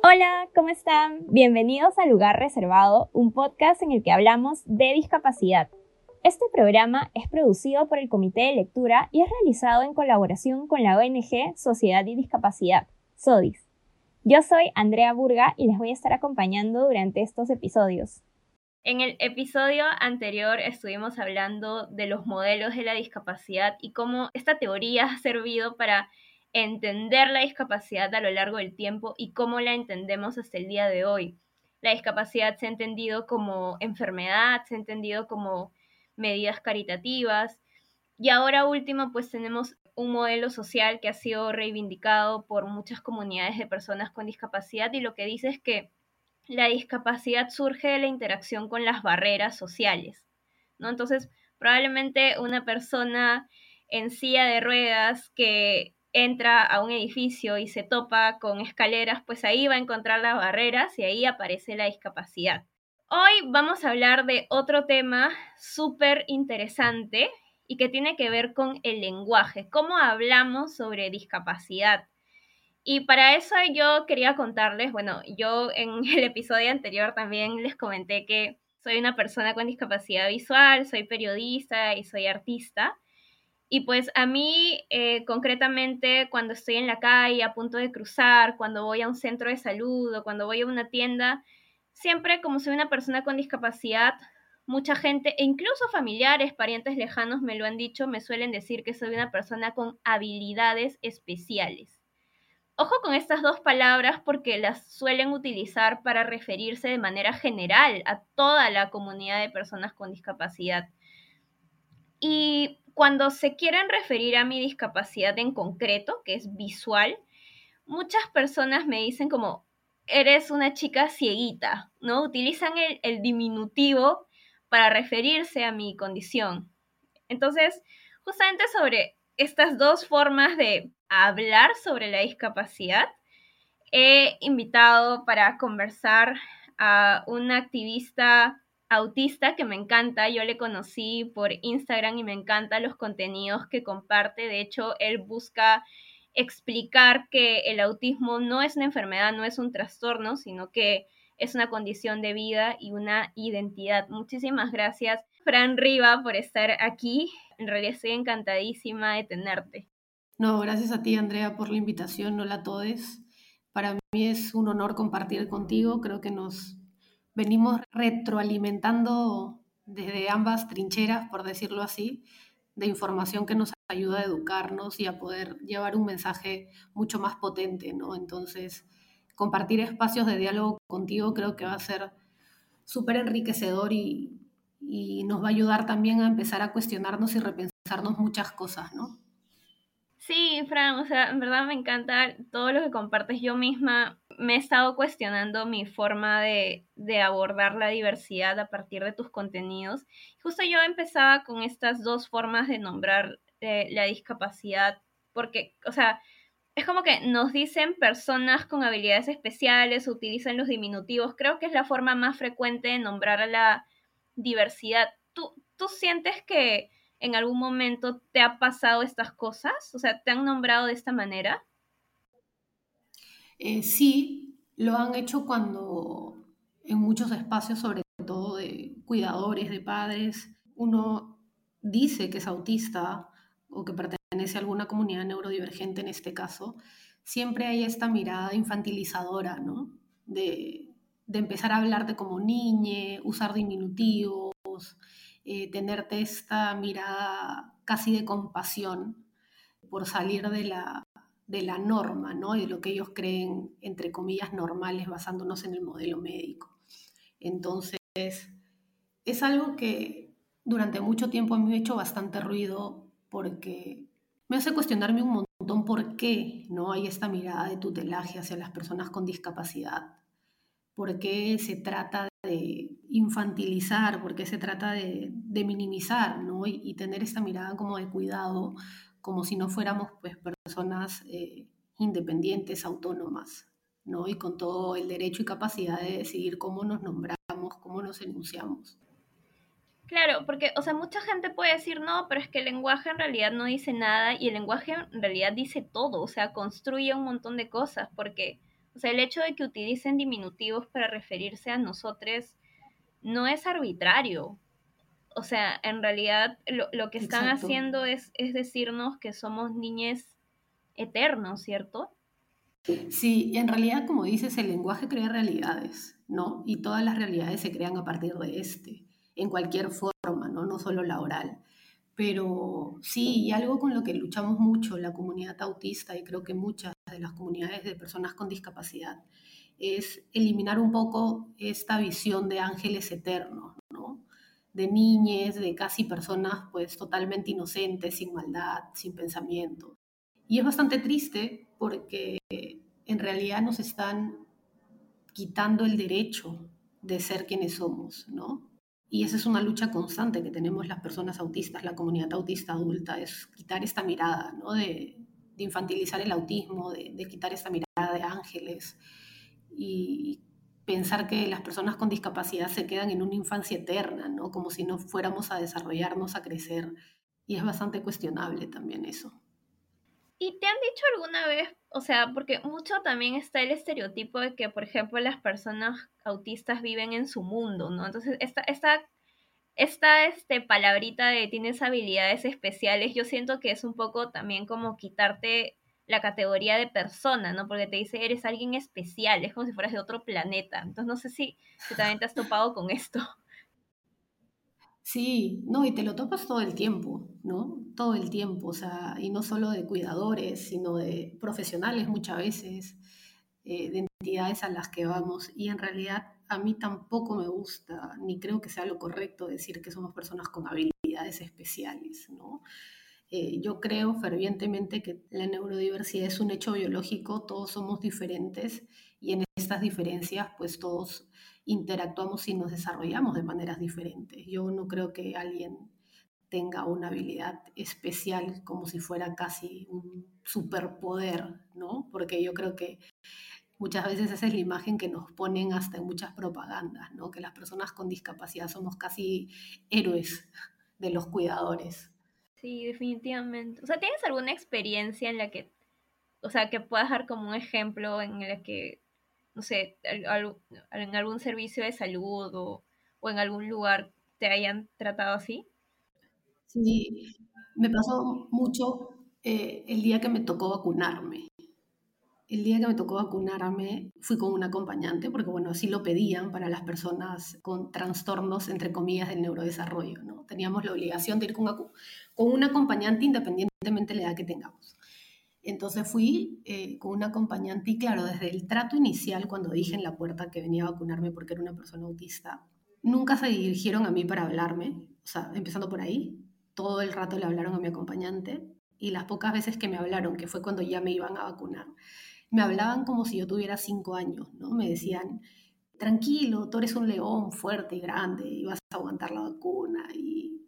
Hola, ¿cómo están? Bienvenidos a Lugar Reservado, un podcast en el que hablamos de discapacidad. Este programa es producido por el Comité de Lectura y es realizado en colaboración con la ONG Sociedad y Discapacidad, SODIS. Yo soy Andrea Burga y les voy a estar acompañando durante estos episodios. En el episodio anterior estuvimos hablando de los modelos de la discapacidad y cómo esta teoría ha servido para entender la discapacidad a lo largo del tiempo y cómo la entendemos hasta el día de hoy. La discapacidad se ha entendido como enfermedad, se ha entendido como medidas caritativas y ahora último pues tenemos un modelo social que ha sido reivindicado por muchas comunidades de personas con discapacidad y lo que dice es que la discapacidad surge de la interacción con las barreras sociales, ¿no? Entonces, probablemente una persona en silla de ruedas que entra a un edificio y se topa con escaleras, pues ahí va a encontrar las barreras y ahí aparece la discapacidad. Hoy vamos a hablar de otro tema súper interesante y que tiene que ver con el lenguaje, cómo hablamos sobre discapacidad. Y para eso yo quería contarles, bueno, yo en el episodio anterior también les comenté que soy una persona con discapacidad visual, soy periodista y soy artista. Y pues a mí, eh, concretamente, cuando estoy en la calle a punto de cruzar, cuando voy a un centro de salud o cuando voy a una tienda, siempre como soy una persona con discapacidad, mucha gente, e incluso familiares, parientes lejanos me lo han dicho, me suelen decir que soy una persona con habilidades especiales. Ojo con estas dos palabras porque las suelen utilizar para referirse de manera general a toda la comunidad de personas con discapacidad. Y cuando se quieren referir a mi discapacidad en concreto, que es visual, muchas personas me dicen como, eres una chica cieguita, ¿no? Utilizan el, diminutivo para referirse a mi condición. Entonces, justamente sobre estas dos formas de hablar sobre la discapacidad, he invitado para conversar a una activista autista que me encanta. Yo le conocí por Instagram y me encantan los contenidos que comparte. De hecho, él busca explicar que el autismo no es una enfermedad, no es un trastorno, sino que es una condición de vida y una identidad. Muchísimas gracias, Fran Riva, por estar aquí. En realidad estoy encantadísima de tenerte. No, gracias a ti, Andrea, por la invitación. No la todes. Para mí es un honor compartir contigo. Creo que nos venimos retroalimentando desde ambas trincheras, por decirlo así, de información que nos ayuda a educarnos y a poder llevar un mensaje mucho más potente, ¿no? Entonces, compartir espacios de diálogo contigo creo que va a ser súper enriquecedor y, y nos va a ayudar también a empezar a cuestionarnos y repensarnos muchas cosas, ¿no? Sí, Fran, o sea, en verdad me encanta todo lo que compartes. Yo misma me he estado cuestionando mi forma de, abordar la diversidad a partir de tus contenidos. Justo yo empezaba con estas dos formas de nombrar eh, la discapacidad, porque, o sea, es como que nos dicen personas con habilidades especiales, utilizan los diminutivos. Creo que es la forma más frecuente de nombrar a la diversidad. ¿Tú, tú sientes que en algún momento te ha pasado estas cosas? O sea, ¿te han nombrado de esta manera? Eh, sí, lo han hecho cuando en muchos espacios, sobre todo de cuidadores, de padres, uno dice que es autista o que pertenece a alguna comunidad neurodivergente en este caso, siempre hay esta mirada infantilizadora, ¿no? De, empezar a hablarte como niñe, usar diminutivos, eh, tenerte esta mirada casi de compasión por salir de la, de la norma, ¿no? De lo que ellos creen, entre comillas, normales, basándonos en el modelo médico. Entonces, es algo que durante mucho tiempo me ha hecho bastante ruido porque me hace cuestionarme un montón por qué no hay esta mirada de tutelaje hacia las personas con discapacidad, por qué se trata de infantilizar, porque se trata de, minimizar, ¿no? Y, tener esta mirada como de cuidado, como si no fuéramos pues personas eh, independientes, autónomas, ¿no? Y con todo el derecho y capacidad de decidir cómo nos nombramos, cómo nos enunciamos. Claro, porque, o sea, mucha gente puede decir, no, pero es que el lenguaje en realidad no dice nada y el lenguaje en realidad dice todo, o sea, construye un montón de cosas, porque O sea, el hecho de que utilicen diminutivos para referirse a nosotros no es arbitrario. O sea, en realidad lo, que están haciendo es, es decirnos que somos niñes eternos, ¿cierto? Sí, en realidad, como dices, el lenguaje crea realidades, ¿no? Y todas las realidades se crean a partir de este, en cualquier forma, ¿no? No solo la oral. Pero sí, y algo con lo que luchamos mucho la comunidad autista y creo que muchas de las comunidades de personas con discapacidad es eliminar un poco esta visión de ángeles eternos, ¿no? De niñes, de casi personas pues totalmente inocentes, sin maldad, sin pensamiento. Y es bastante triste porque en realidad nos están quitando el derecho de ser quienes somos, ¿no? Y esa es una lucha constante que tenemos las personas autistas, la comunidad autista adulta, es quitar esta mirada, ¿no? De, infantilizar el autismo, de, de, quitar esta mirada de ángeles y pensar que las personas con discapacidad se quedan en una infancia eterna, ¿no? Como si no fuéramos a desarrollarnos, a crecer. Y es bastante cuestionable también eso. ¿Y te han dicho alguna vez, o sea, porque mucho también está el estereotipo de que, por ejemplo, las personas autistas viven en su mundo, ¿no? Entonces, esta, esta, esta este, palabrita de tienes habilidades especiales, yo siento que es un poco también como quitarte la categoría de persona, ¿no? Porque te dice, eres alguien especial, es como si fueras de otro planeta. Entonces, no sé si, si también te has topado con esto. Sí, no, y te lo topas todo el tiempo, ¿no? Todo el tiempo, o sea, y no solo de cuidadores, sino de profesionales muchas veces, eh, de entidades a las que vamos. Y en realidad a mí tampoco me gusta, ni creo que sea lo correcto decir que somos personas con habilidades especiales, ¿no? Eh, yo creo fervientemente que la neurodiversidad es un hecho biológico, todos somos diferentes y en estas diferencias pues todos interactuamos y nos desarrollamos de maneras diferentes. Yo no creo que alguien tenga una habilidad especial como si fuera casi un superpoder, ¿no? Porque yo creo que muchas veces esa es la imagen que nos ponen hasta en muchas propagandas, ¿no? Que las personas con discapacidad somos casi héroes de los cuidadores. Sí, definitivamente. O sea, ¿tienes alguna experiencia en la que, o sea, que puedas dar como un ejemplo en el que no sé, en algún servicio de salud o, en algún lugar te hayan tratado así? Sí, me pasó mucho eh, el día que me tocó vacunarme. El día que me tocó vacunarme fui con un acompañante, porque bueno, así lo pedían para las personas con trastornos, entre comillas, del neurodesarrollo, ¿no? Teníamos la obligación de ir con, con un acompañante independientemente de la edad que tengamos. Entonces fui eh, con un acompañante y claro, desde el trato inicial, cuando dije en la puerta que venía a vacunarme porque era una persona autista, nunca se dirigieron a mí para hablarme, o sea, empezando por ahí, todo el rato le hablaron a mi acompañante y las pocas veces que me hablaron, que fue cuando ya me iban a vacunar, me hablaban como si yo tuviera cinco años, ¿no? Me decían, tranquilo, tú eres un león fuerte y grande y vas a aguantar la vacuna y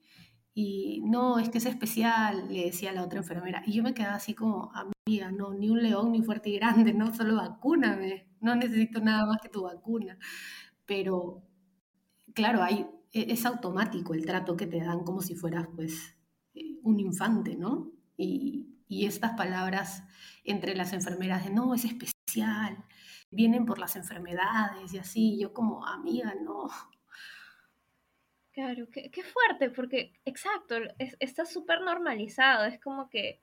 y no, es que es especial, le decía la otra enfermera. Y yo me quedaba así como, amiga, no, ni un león ni fuerte y grande, no, solo vacúname, no necesito nada más que tu vacuna. Pero, claro, hay, e, es automático el trato que te dan como si fueras, pues, eh, un infante, ¿no? Y, y estas palabras entre las enfermeras de, no, es especial, vienen por las enfermedades y así, yo como, amiga, no, Claro, qué, fuerte, porque, exacto, está súper normalizado, es como que,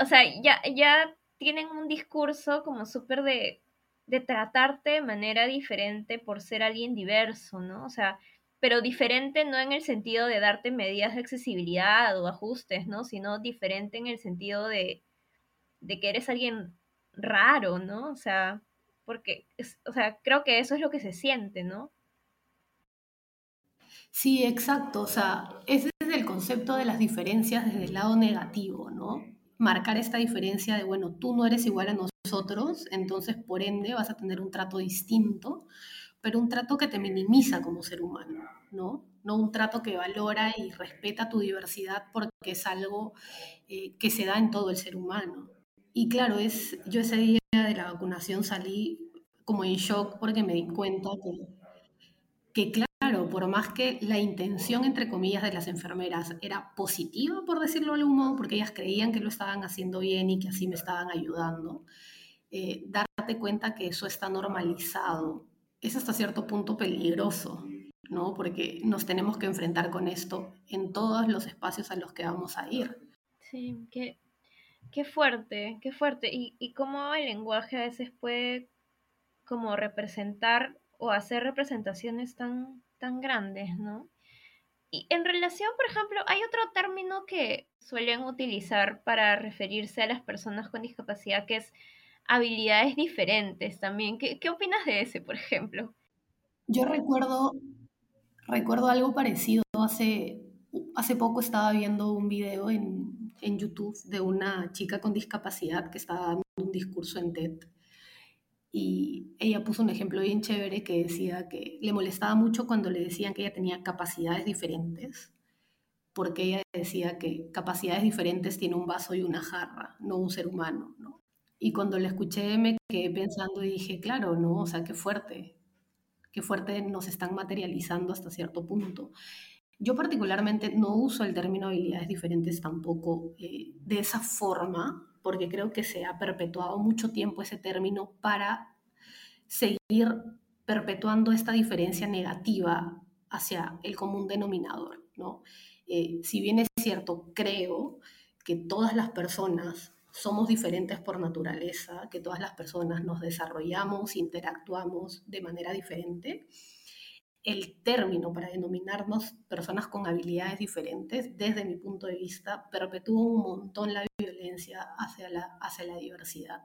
o sea, ya, ya tienen un discurso como súper de, de tratarte de manera diferente por ser alguien diverso, ¿no? O sea, pero diferente no en el sentido de darte medidas de accesibilidad o ajustes, ¿no? Sino diferente en el sentido de, de que eres alguien raro, ¿no? O sea, porque, o sea, creo que eso es lo que se siente, ¿no? Sí, exacto. O sea, ese es el concepto de las diferencias desde el lado negativo, ¿no? Marcar esta diferencia de, bueno, tú no eres igual a nosotros, entonces por ende vas a tener un trato distinto, pero un trato que te minimiza como ser humano, ¿no? No un trato que valora y respeta tu diversidad porque es algo eh, que se da en todo el ser humano. Y claro, es, yo ese día de la vacunación salí como en shock porque me di cuenta que, que claro, por más que la intención, entre comillas, de las enfermeras era positiva, por decirlo de algún modo, porque ellas creían que lo estaban haciendo bien y que así me estaban ayudando, eh, darte cuenta que eso está normalizado es hasta cierto punto peligroso, ¿no? Porque nos tenemos que enfrentar con esto en todos los espacios a los que vamos a ir. Sí, qué, qué fuerte, qué fuerte. Y, y cómo el lenguaje a veces puede como representar o hacer representaciones tan, tan grandes, ¿no? Y en relación, por ejemplo, hay otro término que suelen utilizar para referirse a las personas con discapacidad que es habilidades diferentes también. ¿Qué, qué opinas de ese, por ejemplo? Yo recuerdo, recuerdo algo parecido. Hace, hace poco estaba viendo un video en, en YouTube de una chica con discapacidad que estaba dando un discurso en TED. Y ella puso un ejemplo bien chévere que decía que le molestaba mucho cuando le decían que ella tenía capacidades diferentes, porque ella decía que capacidades diferentes tiene un vaso y una jarra, no un ser humano, ¿no? Y cuando la escuché me quedé pensando y dije, claro, ¿no? O sea, qué fuerte, qué fuerte nos están materializando hasta cierto punto. Yo particularmente no uso el término habilidades diferentes tampoco eh, de esa forma, porque creo que se ha perpetuado mucho tiempo ese término para seguir perpetuando esta diferencia negativa hacia el común denominador, ¿no? Eh, si bien es cierto, creo que todas las personas somos diferentes por naturaleza, que todas las personas nos desarrollamos, interactuamos de manera diferente. El término para denominarnos personas con habilidades diferentes, desde mi punto de vista, perpetúa un montón la violencia hacia la, hacia la diversidad.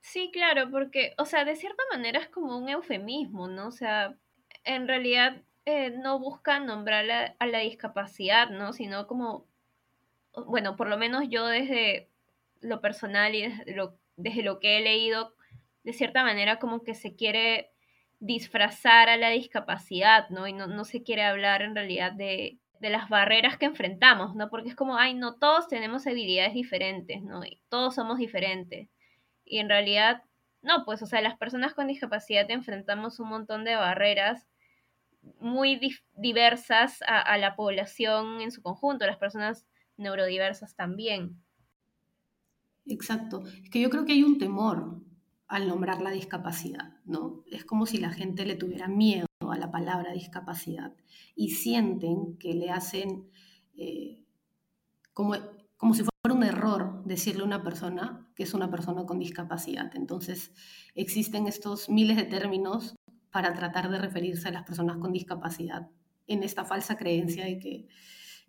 Sí, claro, porque, o sea, de cierta manera es como un eufemismo, ¿no? O sea, en realidad eh, no busca nombrar a la discapacidad, ¿no? Sino como, bueno, por lo menos yo desde lo personal y desde lo, desde lo que he leído, de cierta manera como que se quiere disfrazar a la discapacidad, ¿no? Y no, no se quiere hablar en realidad de, de, las barreras que enfrentamos, ¿no? Porque es como, ay, no, todos tenemos habilidades diferentes, ¿no? Todos somos diferentes. Y en realidad, no, pues, o sea, las personas con discapacidad enfrentamos un montón de barreras muy diversas a, a la población en su conjunto, las personas neurodiversas también. Exacto. Es que yo creo que hay un temor al nombrar la discapacidad, ¿no? Es como si la gente le tuviera miedo a la palabra discapacidad y sienten que le hacen eh, como, como si fuera un error decirle a una persona que es una persona con discapacidad. Entonces, existen estos miles de términos para tratar de referirse a las personas con discapacidad en esta falsa creencia de que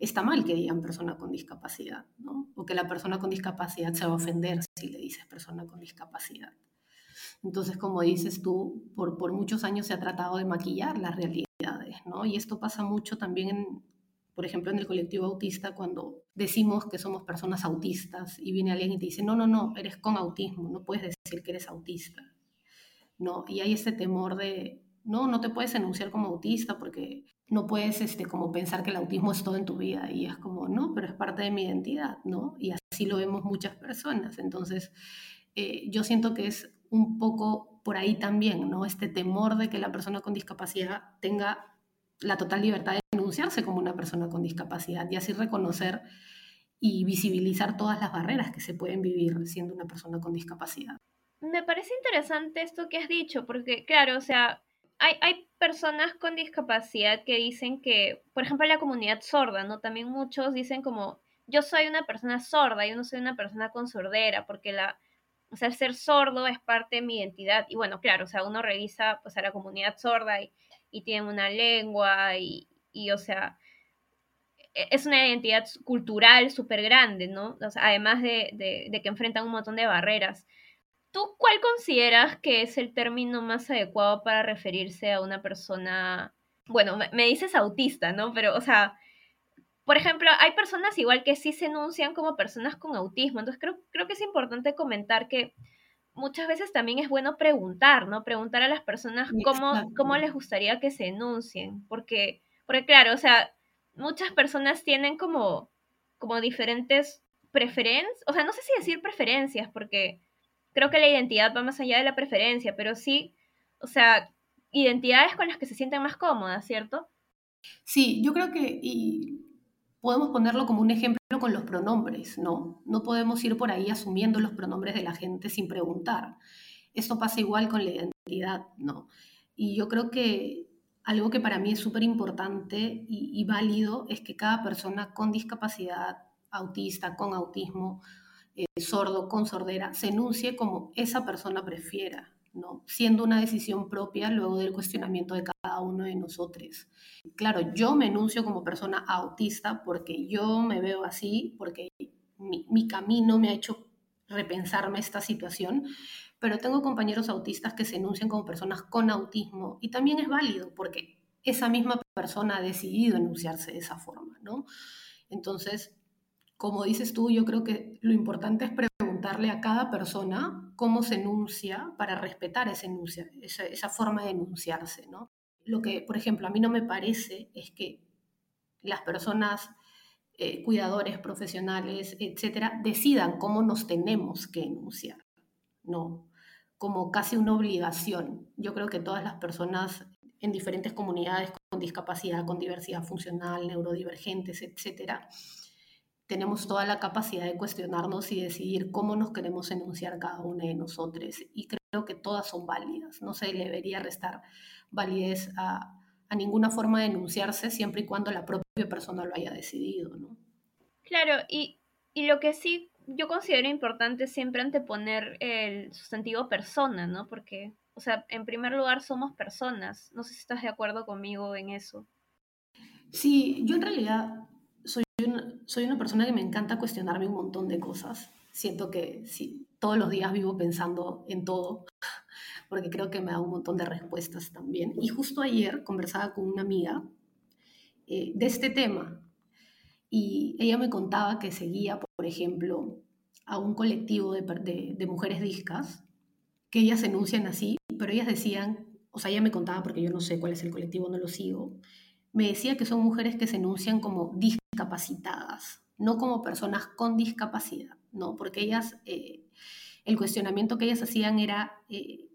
está mal que digan persona con discapacidad, ¿no? O que la persona con discapacidad se va a ofender si le dices persona con discapacidad. Entonces, como dices tú, por, por muchos años se ha tratado de maquillar las realidades, ¿no? Y esto pasa mucho también, por ejemplo, en el colectivo autista, cuando decimos que somos personas autistas y viene alguien y te dice, no, no, no, eres con autismo, no puedes decir que eres autista, ¿no? Y hay este temor de, no, no te puedes enunciar como autista porque no puedes este, como pensar que el autismo es todo en tu vida y es como, no, pero es parte de mi identidad, ¿no? Y así lo vemos muchas personas. Entonces, eh, yo siento que es un poco por ahí también, ¿no? Este temor de que la persona con discapacidad tenga la total libertad de enunciarse como una persona con discapacidad y así reconocer y visibilizar todas las barreras que se pueden vivir siendo una persona con discapacidad. Me parece interesante esto que has dicho, porque claro, o sea, hay, hay personas con discapacidad que dicen que, por ejemplo, la comunidad sorda, ¿no? También muchos dicen como, yo soy una persona sorda, yo no soy una persona con sordera, porque la, o sea, ser sordo es parte de mi identidad. Y bueno, claro, o sea, uno revisa pues a la comunidad sorda y, y tienen una lengua y, y, o sea, e, es una identidad cultural súper grande, ¿no? Además de, de, de, que enfrentan un montón de barreras. ¿Tú cuál consideras que es el término más adecuado para referirse a una persona? Bueno, me, dices autista, ¿no? Pero, o sea, por ejemplo, hay personas igual que sí se enuncian como personas con autismo. Entonces, creo, creo que es importante comentar que muchas veces también es bueno preguntar, ¿no? Preguntar a las personas cómo, cómo les gustaría que se enuncien. Porque, porque, claro, o sea, muchas personas tienen como, como diferentes preferencias. O sea, no sé si decir preferencias, porque creo que la identidad va más allá de la preferencia, pero sí, o sea, identidades con las que se sienten más cómodas, ¿cierto? Sí, yo creo que y podemos ponerlo como un ejemplo con los pronombres, ¿no? No podemos ir por ahí asumiendo los pronombres de la gente sin preguntar. Esto pasa igual con la identidad, ¿no? Y yo creo que algo que para mí es súper importante y, válido es que cada persona con discapacidad, autista, con autismo, eh, sordo, con sordera, se enuncie como esa persona prefiera, ¿no? siendo una decisión propia luego del cuestionamiento de cada uno de nosotros. Claro, yo me enuncio como persona autista porque yo me veo así, porque mi, mi camino me ha hecho repensarme esta situación, pero tengo compañeros autistas que se enuncian como personas con autismo y también es válido porque esa misma persona ha decidido enunciarse de esa forma, ¿no? Entonces, como dices tú, yo creo que lo importante es preguntarle a cada persona cómo se enuncia para respetar esa, enuncia, esa, forma de enunciarse, ¿no? Lo que, por ejemplo, a mí no me parece es que las personas eh, cuidadores profesionales, etcétera, decidan cómo nos tenemos que enunciar. No, como casi una obligación. Yo creo que todas las personas en diferentes comunidades con discapacidad, con diversidad funcional, neurodivergentes, etcétera, tenemos toda la capacidad de cuestionarnos y decidir cómo nos queremos enunciar cada una de nosotros. Y creo que todas son válidas. No se le debería restar validez a, a ninguna forma de enunciarse siempre y cuando la propia persona lo haya decidido, ¿no? Claro, y, y lo que sí yo considero importante siempre anteponer el sustantivo persona, ¿no? Porque, o sea, en primer lugar somos personas. No sé si estás de acuerdo conmigo en eso. Sí, yo en realidad soy una persona que me encanta cuestionarme un montón de cosas. Siento que sí, todos los días vivo pensando en todo, porque creo que me da un montón de respuestas también. Y justo ayer conversaba con una amiga eh, de este tema, y ella me contaba que seguía, por ejemplo, a un colectivo de, de, mujeres discas, que ellas enuncian así, pero ellas decían, o sea, ella me contaba porque yo no sé cuál es el colectivo, no lo sigo, me decía que son mujeres que se enuncian como discapacitadas, no como personas con discapacidad, ¿no? Porque ellas, eh, el cuestionamiento que ellas hacían era, eh,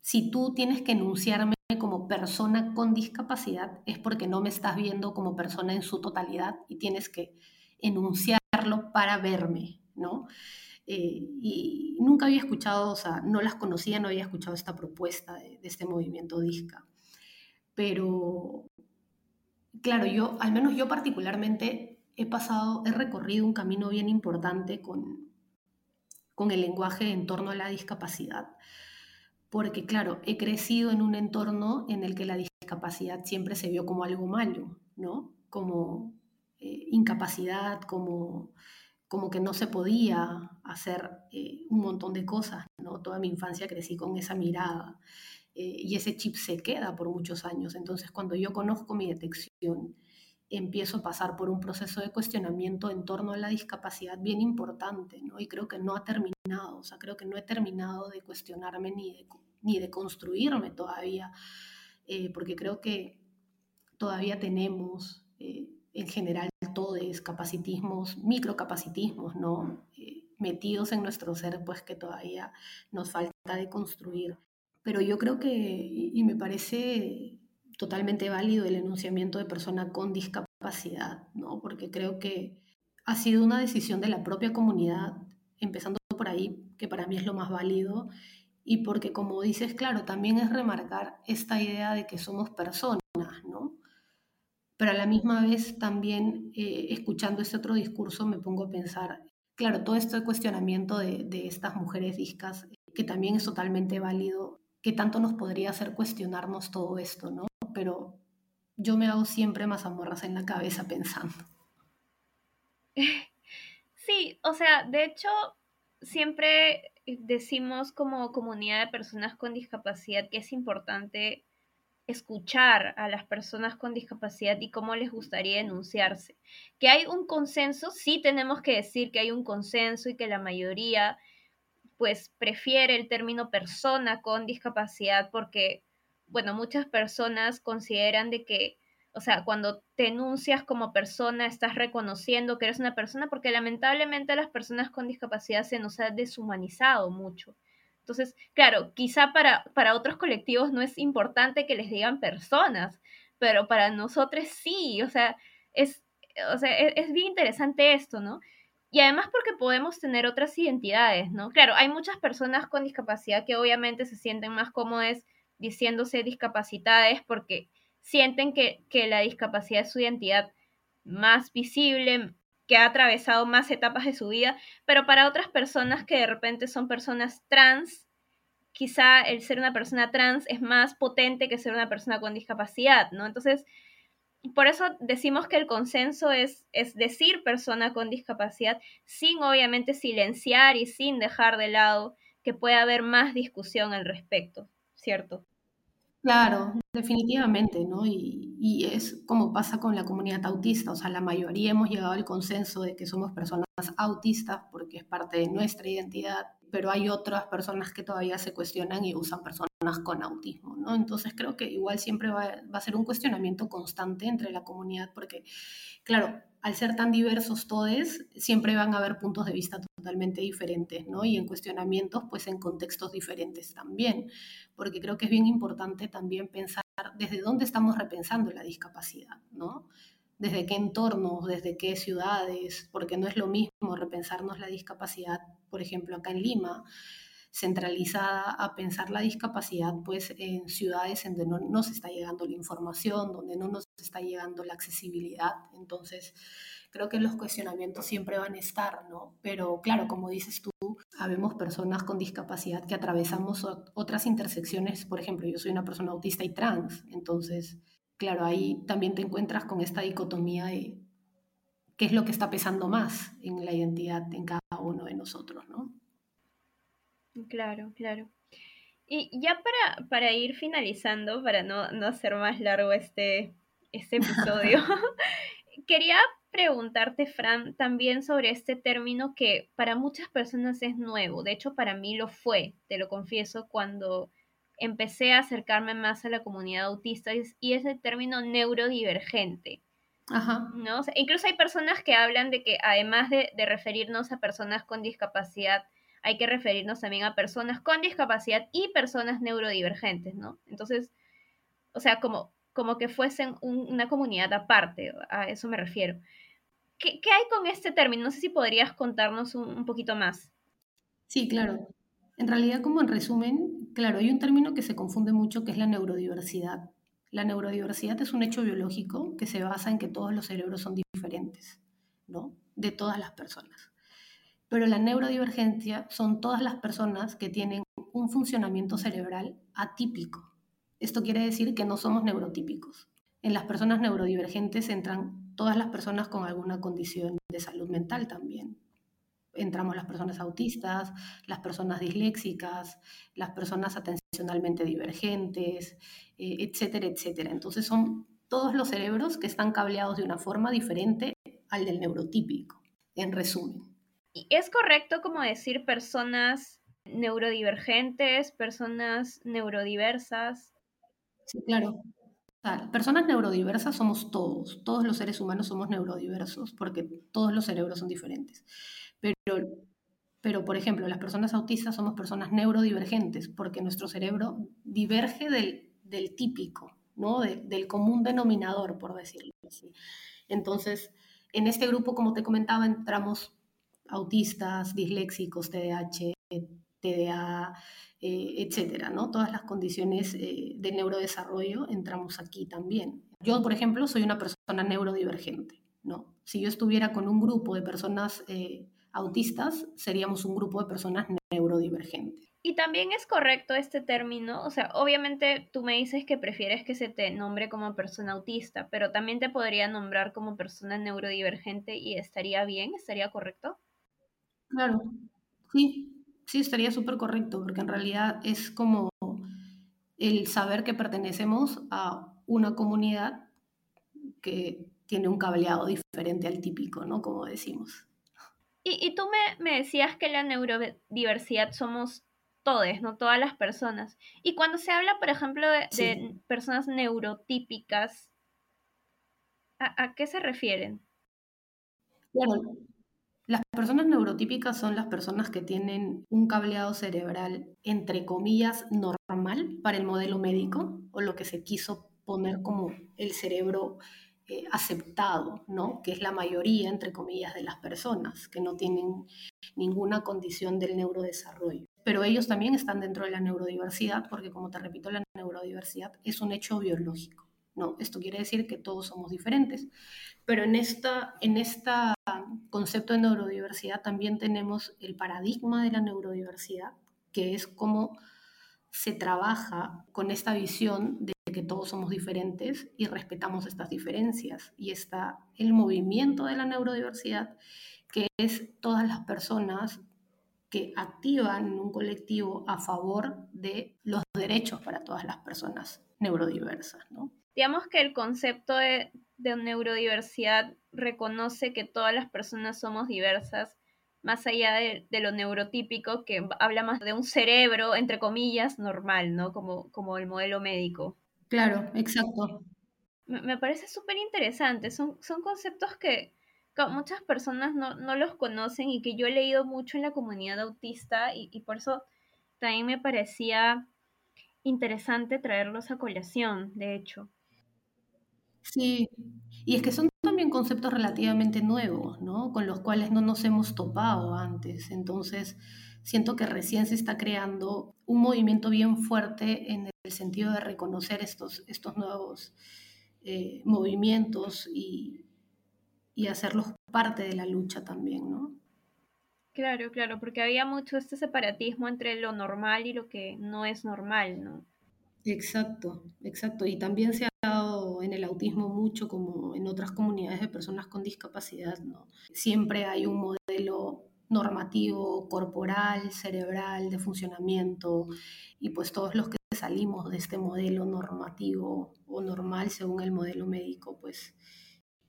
si tú tienes que enunciarme como persona con discapacidad es porque no me estás viendo como persona en su totalidad y tienes que enunciarlo para verme, ¿no? Eh, y nunca había escuchado, o sea, no las conocía, no había escuchado esta propuesta de, este movimiento DISCA. Pero, claro, yo, al menos yo particularmente, he pasado, he recorrido un camino bien importante con, con el lenguaje en torno a la discapacidad porque claro, he crecido en un entorno en el que la discapacidad siempre se vio como algo malo, ¿no? Como eh, incapacidad, como, como que no se podía hacer eh, un montón de cosas, ¿no? Toda mi infancia crecí con esa mirada y ese chip se queda por muchos años. Entonces, cuando yo conozco mi detección, empiezo a pasar por un proceso de cuestionamiento en torno a la discapacidad bien importante, ¿no? Y creo que no ha terminado, o sea, creo que no he terminado de cuestionarme ni de, ni de construirme todavía, eh, porque creo que todavía tenemos eh, en general todos capacitismos, microcapacitismos, ¿no? Eh, metidos en nuestro ser, pues que todavía nos falta de construir. Pero yo creo que, y me parece totalmente válido el enunciamiento de persona con discapacidad, ¿no? Porque creo que ha sido una decisión de la propia comunidad, empezando por ahí, que para mí es lo más válido, y porque como dices, claro, también es remarcar esta idea de que somos personas, ¿no? Pero a la misma vez también, eh, escuchando este otro discurso, me pongo a pensar, claro, todo este cuestionamiento de, de estas mujeres discas, que también es totalmente válido, que tanto nos podría hacer cuestionarnos todo esto, ¿no? pero yo me hago siempre más amorras en la cabeza pensando. Sí, o sea, de hecho, siempre decimos como comunidad de personas con discapacidad que es importante escuchar a las personas con discapacidad y cómo les gustaría enunciarse. Que hay un consenso, sí tenemos que decir que hay un consenso y que la mayoría pues prefiere el término persona con discapacidad porque bueno, muchas personas consideran de que, o sea, cuando te enuncias como persona, estás reconociendo que eres una persona, porque lamentablemente las personas con discapacidad se nos ha deshumanizado mucho. Entonces, claro, quizá para, para otros colectivos no es importante que les digan personas, pero para nosotros sí, o sea, es, o sea, es, es bien interesante esto, ¿no? Y además porque podemos tener otras identidades, ¿no? Claro, hay muchas personas con discapacidad que obviamente se sienten más cómodas diciéndose discapacitadas porque sienten que, que la discapacidad es su identidad más visible, que ha atravesado más etapas de su vida, pero para otras personas que de repente son personas trans, quizá el ser una persona trans es más potente que ser una persona con discapacidad, ¿no? Entonces, por eso decimos que el consenso es, es decir persona con discapacidad sin obviamente silenciar y sin dejar de lado que pueda haber más discusión al respecto, ¿cierto? Claro, definitivamente, ¿no? Y, y, es como pasa con la comunidad autista, o sea, la mayoría hemos llegado al consenso de que somos personas autistas porque es parte de nuestra identidad, pero hay otras personas que todavía se cuestionan y usan personas con autismo, ¿no? Entonces creo que igual siempre va, va a ser un cuestionamiento constante entre la comunidad porque, claro, al ser tan diversos todos, siempre van a haber puntos de vista totalmente diferentes, ¿no? Y en cuestionamientos, pues en contextos diferentes también, porque creo que es bien importante también pensar desde dónde estamos repensando la discapacidad, ¿no? Desde qué entornos, desde qué ciudades, porque no es lo mismo repensarnos la discapacidad, por ejemplo, acá en Lima, centralizada a pensar la discapacidad pues en ciudades en donde no nos está llegando la información, donde no nos está llegando la accesibilidad. Entonces, creo que los cuestionamientos siempre van a estar, ¿no? Pero claro, como dices tú, habemos personas con discapacidad que atravesamos otras intersecciones, por ejemplo, yo soy una persona autista y trans, entonces, claro, ahí también te encuentras con esta dicotomía de qué es lo que está pesando más en la identidad en cada uno de nosotros, ¿no? Claro, claro. Y ya para, para ir finalizando, para no, no hacer más largo este, este episodio, quería preguntarte, Fran, también sobre este término que para muchas personas es nuevo. De hecho, para mí lo fue, te lo confieso, cuando empecé a acercarme más a la comunidad autista y es el término neurodivergente. Ajá. ¿no? incluso hay personas que hablan de que además de, de referirnos a personas con discapacidad, hay que referirnos también a personas con discapacidad y personas neurodivergentes, ¿no? Entonces, o sea, como, como que fuesen una comunidad aparte, a eso me refiero. ¿Qué, hay con este término? No sé si podrías contarnos un, poquito más. Sí, claro. En realidad, como en resumen, claro, hay un término que se confunde mucho que es la neurodiversidad. La neurodiversidad es un hecho biológico que se basa en que todos los cerebros son diferentes, ¿no? De todas las personas. Pero la neurodivergencia son todas las personas que tienen un funcionamiento cerebral atípico. Esto quiere decir que no somos neurotípicos. En las personas neurodivergentes entran todas las personas con alguna condición de salud mental también. Entramos las personas autistas, las personas disléxicas, las personas atencionalmente divergentes, eh, etcétera, etcétera. Entonces son todos los cerebros que están cableados de una forma diferente al del neurotípico, en resumen. ¿Es correcto como decir personas neurodivergentes, personas neurodiversas? Sí, claro. personas neurodiversas somos todos, todos los seres humanos somos neurodiversos porque todos los cerebros son diferentes. Pero, pero por ejemplo, las personas autistas somos personas neurodivergentes porque nuestro cerebro diverge del, típico, ¿no? del común denominador, por decirlo así. Entonces, en este grupo, como te comentaba, entramos autistas, disléxicos, TDAH, TDA, eh, etcétera, ¿no? Todas las condiciones eh, de neurodesarrollo entramos aquí también. Yo, por ejemplo, soy una persona neurodivergente, ¿no? Si yo estuviera con un grupo de personas eh, autistas, seríamos un grupo de personas neurodivergentes. Y también es correcto este término, o sea, obviamente tú me dices que prefieres que se te nombre como persona autista, pero también te podría nombrar como persona neurodivergente y estaría bien, estaría correcto. Claro, sí, sí, estaría súper correcto, porque en realidad es como el saber que pertenecemos a una comunidad que tiene un cableado diferente al típico, ¿no? Como decimos. Y, tú me, decías que la neurodiversidad somos todos, ¿no? Todas las personas. Y cuando se habla, por ejemplo, de, personas neurotípicas, ¿a, ¿a, qué se refieren? Claro, las personas neurotípicas son las personas que tienen un cableado cerebral, entre comillas, normal para el modelo médico, o lo que se quiso poner como el cerebro eh, aceptado, ¿no? Que es la mayoría, entre comillas, de las personas que no tienen ninguna condición del neurodesarrollo. Pero ellos también están dentro de la neurodiversidad porque, como te repito, la neurodiversidad es un hecho biológico. No, esto quiere decir que todos somos diferentes. Pero en esta, en este concepto de neurodiversidad también tenemos el paradigma de la neurodiversidad, que es cómo se trabaja con esta visión de que todos somos diferentes y respetamos estas diferencias. Y está el movimiento de la neurodiversidad, que es todas las personas que activan un colectivo a favor de los derechos para todas las personas neurodiversas. ¿no? Digamos que el concepto de, de neurodiversidad reconoce que todas las personas somos diversas, más allá de, de, lo neurotípico, que habla más de un cerebro, entre comillas, normal, ¿no? Como, como el modelo médico. Claro, exacto. Me, parece súper interesante. Son, son conceptos que, muchas personas no, no, los conocen y que yo he leído mucho en la comunidad autista y, y por eso también me parecía interesante traerlos a colación, de hecho. Sí, y es que son también conceptos relativamente nuevos, ¿no? Con los cuales no nos hemos topado antes. Entonces, siento que recién se está creando un movimiento bien fuerte en el sentido de reconocer estos, estos nuevos eh, movimientos y, y hacerlos parte de la lucha también, ¿no? Claro, claro, porque había mucho este separatismo entre lo normal y lo que no es normal, ¿no? Exacto, exacto. Y también se en el autismo mucho como en otras comunidades de personas con discapacidad, ¿no? Siempre hay un modelo normativo, corporal, cerebral, de funcionamiento, y pues todos los que salimos de este modelo normativo o normal según el modelo médico, pues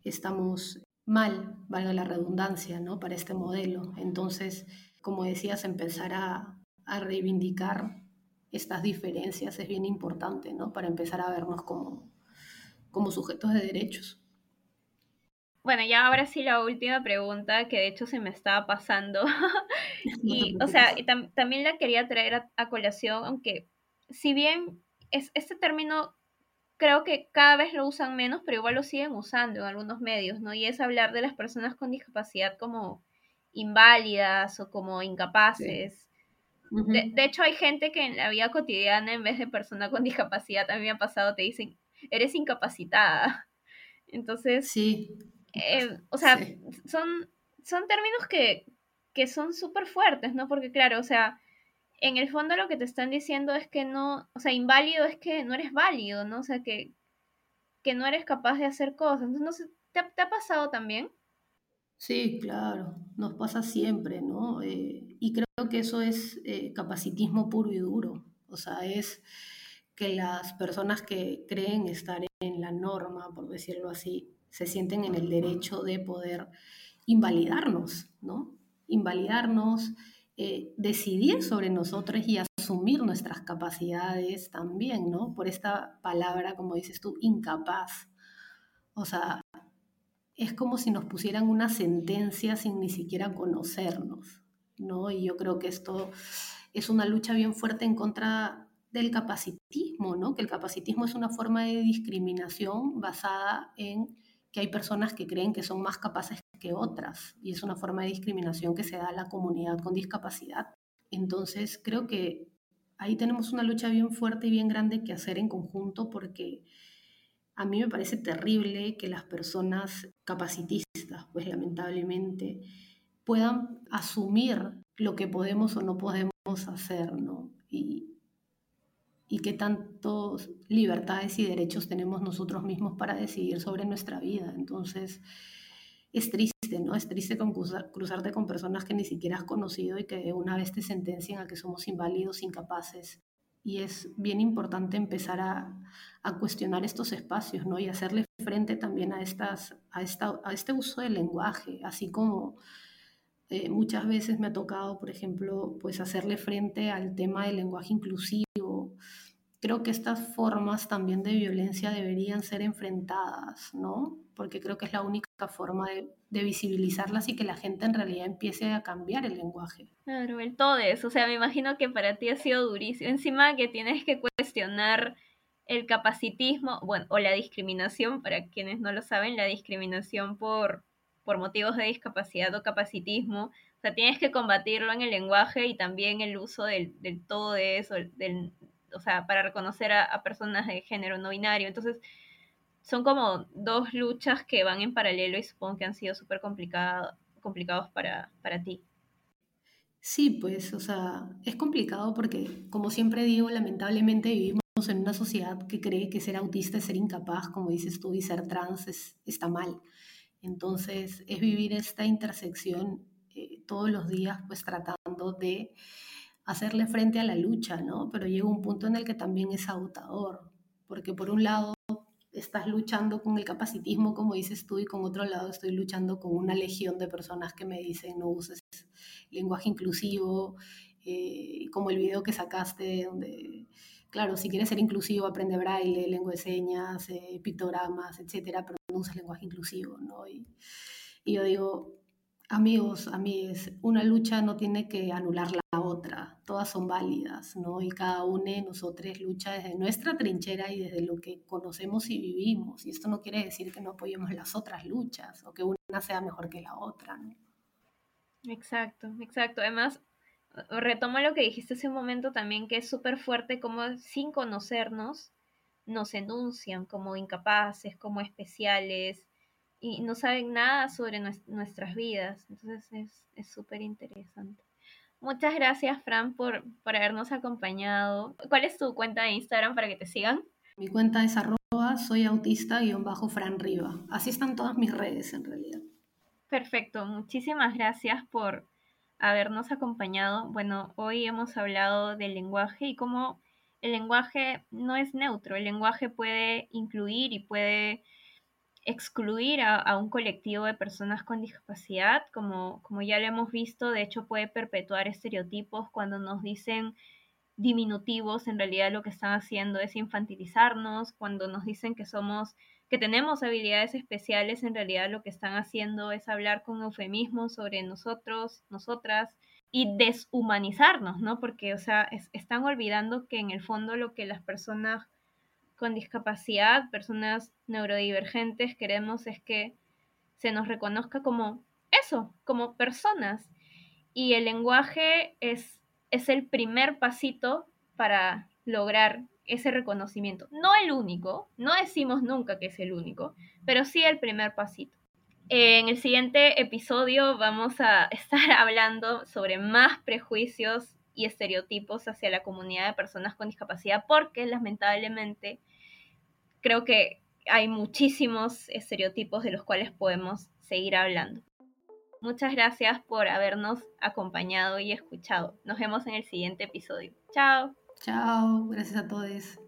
estamos mal, valga la redundancia, ¿no? Para este modelo. Entonces, como decías, empezar a, a reivindicar estas diferencias es bien importante, ¿no? Para empezar a vernos como, como sujetos de derechos. Bueno, ya ahora sí la última pregunta que de hecho se me estaba pasando. y, o sea, también la quería traer a, colación, aunque si bien es, este término creo que cada vez lo usan menos, pero igual lo siguen usando en algunos medios, ¿no? Y es hablar de las personas con discapacidad como inválidas o como incapaces. de, de, hecho, hay gente que en la vida cotidiana, en vez de persona con discapacidad, a mí me ha pasado, te dicen, eres incapacitada. Entonces, sí. Eh, o sea, son, son términos que, que son súper fuertes, ¿no? Porque claro, o sea, en el fondo lo que te están diciendo es que no, o sea, inválido es que no eres válido, ¿no? O sea, que, que no eres capaz de hacer cosas. Entonces, ¿te, ¿te, ha pasado también? Sí, claro, nos pasa siempre, ¿no? Eh, y creo que eso es eh, capacitismo puro y duro. O sea, es que las personas que creen estar en la norma, por decirlo así, se sienten en el derecho de poder invalidarnos, ¿no? Invalidarnos, eh, decidir sobre nosotros y asumir nuestras capacidades también, ¿no? Por esta palabra, como dices tú, incapaz. O sea, es como si nos pusieran una sentencia sin ni siquiera conocernos, ¿no? Y yo creo que esto es una lucha bien fuerte en contra del capacitismo, ¿no? Que el capacitismo es una forma de discriminación basada en que hay personas que creen que son más capaces que otras y es una forma de discriminación que se da a la comunidad con discapacidad. Entonces, creo que ahí tenemos una lucha bien fuerte y bien grande que hacer en conjunto porque a mí me parece terrible que las personas capacitistas, pues lamentablemente, puedan asumir lo que podemos o no podemos hacer, ¿no? Y, y qué tantos libertades y derechos tenemos nosotros mismos para decidir sobre nuestra vida. Entonces, es triste, ¿no? Es triste con cruzarte con personas que ni siquiera has conocido y que una vez te sentencian a que somos inválidos, incapaces. Y es bien importante empezar a, a cuestionar estos espacios, ¿no? Y hacerle frente también a, estas, a, esta, a este uso del lenguaje, así como eh, muchas veces me ha tocado, por ejemplo, pues hacerle frente al tema del lenguaje inclusivo creo que estas formas también de violencia deberían ser enfrentadas, ¿no? Porque creo que es la única forma de, visibilizarlas y que la gente en realidad empiece a cambiar el lenguaje. Claro, el todo eso, o sea, me imagino que para ti ha sido durísimo. Encima que tienes que cuestionar el capacitismo, bueno, o la discriminación, para quienes no lo saben, la discriminación por, por motivos de discapacidad o capacitismo. O sea, tienes que combatirlo en el lenguaje y también el uso del, todo de eso, del, o sea, para reconocer a, personas de género no binario. Entonces, son como dos luchas que van en paralelo y supongo que han sido súper complicados para, para ti. Sí, pues, o sea, es complicado porque, como siempre digo, lamentablemente vivimos en una sociedad que cree que ser autista es ser incapaz, como dices tú, y ser trans está mal. Entonces, es vivir esta intersección eh, todos los días, pues tratando de hacerle frente a la lucha, ¿no? Pero llega un punto en el que también es agotador, porque por un lado estás luchando con el capacitismo, como dices tú, y con otro lado estoy luchando con una legión de personas que me dicen no uses lenguaje inclusivo, eh, como el video que sacaste donde, claro, si quieres ser inclusivo, aprende braille, lengua de señas, eh, pictogramas, etcétera, pero no usas lenguaje inclusivo, ¿no? Y, y yo digo, amigos, amigas, una lucha no tiene que anular la otra, todas son válidas, ¿no? Y cada uno de nosotros lucha desde nuestra trinchera y desde lo que conocemos y vivimos. Y esto no quiere decir que no apoyemos las otras luchas o que una sea mejor que la otra, ¿no? Exacto, exacto. Además, retomo lo que dijiste hace un momento también, que es súper fuerte como sin conocernos nos enuncian como incapaces, como especiales, y no saben nada sobre nuestras vidas. Entonces es súper interesante. Muchas gracias, Fran, por, por habernos acompañado. ¿Cuál es tu cuenta de Instagram para que te sigan? Mi cuenta es arroba soy autista-fran Riva. Así están todas mis redes en realidad. Perfecto, muchísimas gracias por habernos acompañado. Bueno, hoy hemos hablado del lenguaje y cómo el lenguaje no es neutro, el lenguaje puede incluir y puede excluir a, un colectivo de personas con discapacidad, como, como ya lo hemos visto, de hecho puede perpetuar estereotipos cuando nos dicen diminutivos, en realidad lo que están haciendo es infantilizarnos, cuando nos dicen que somos, que tenemos habilidades especiales, en realidad lo que están haciendo es hablar con eufemismos sobre nosotros, nosotras, y deshumanizarnos, ¿no? Porque, o sea, están olvidando que en el fondo lo que las personas con discapacidad, personas neurodivergentes, queremos es que se nos reconozca como eso, como personas. Y el lenguaje es, es el primer pasito para lograr ese reconocimiento. No el único, no decimos nunca que es el único, pero sí el primer pasito. En el siguiente episodio vamos a estar hablando sobre más prejuicios y estereotipos hacia la comunidad de personas con discapacidad, porque lamentablemente creo que hay muchísimos estereotipos de los cuales podemos seguir hablando. Muchas gracias por habernos acompañado y escuchado. Nos vemos en el siguiente episodio. Chao. Chao, gracias a todos.